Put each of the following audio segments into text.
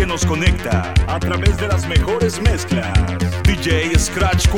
que nos conecta a través de las mejores mezclas. DJ Scratch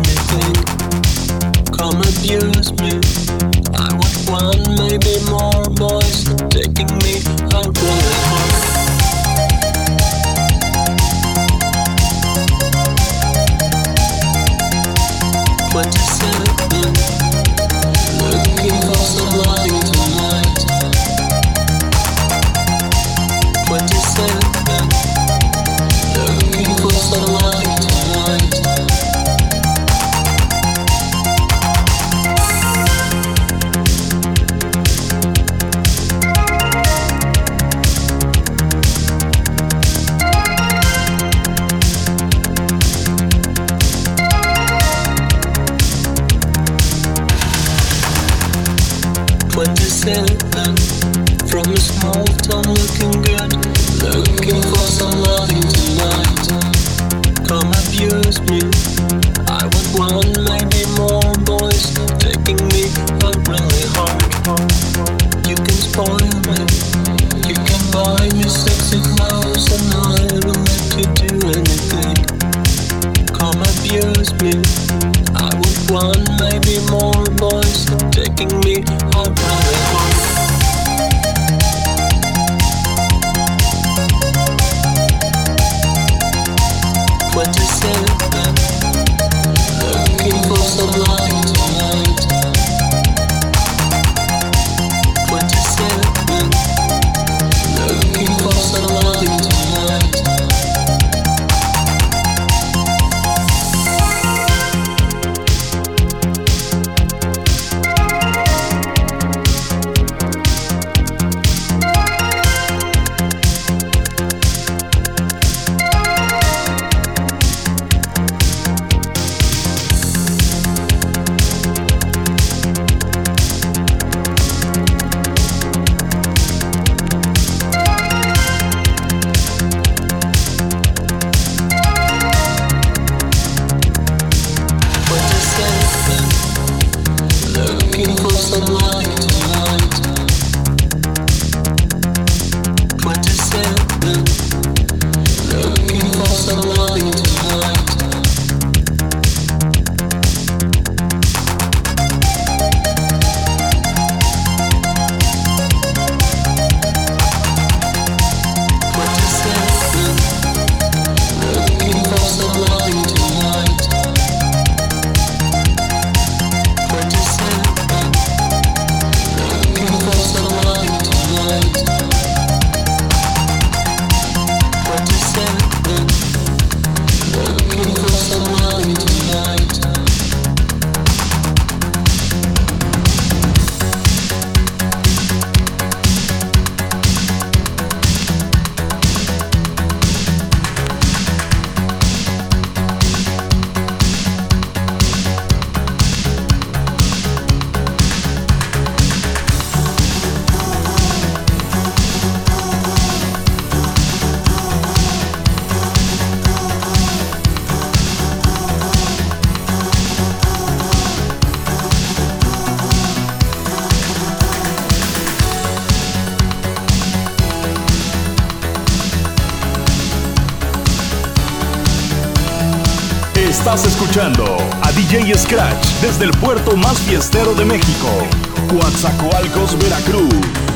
anything. Come abuse me. I want one, maybe more boys taking me away. Escuchando a DJ Scratch desde el puerto más fiestero de México, Coatzacoalcos, Veracruz.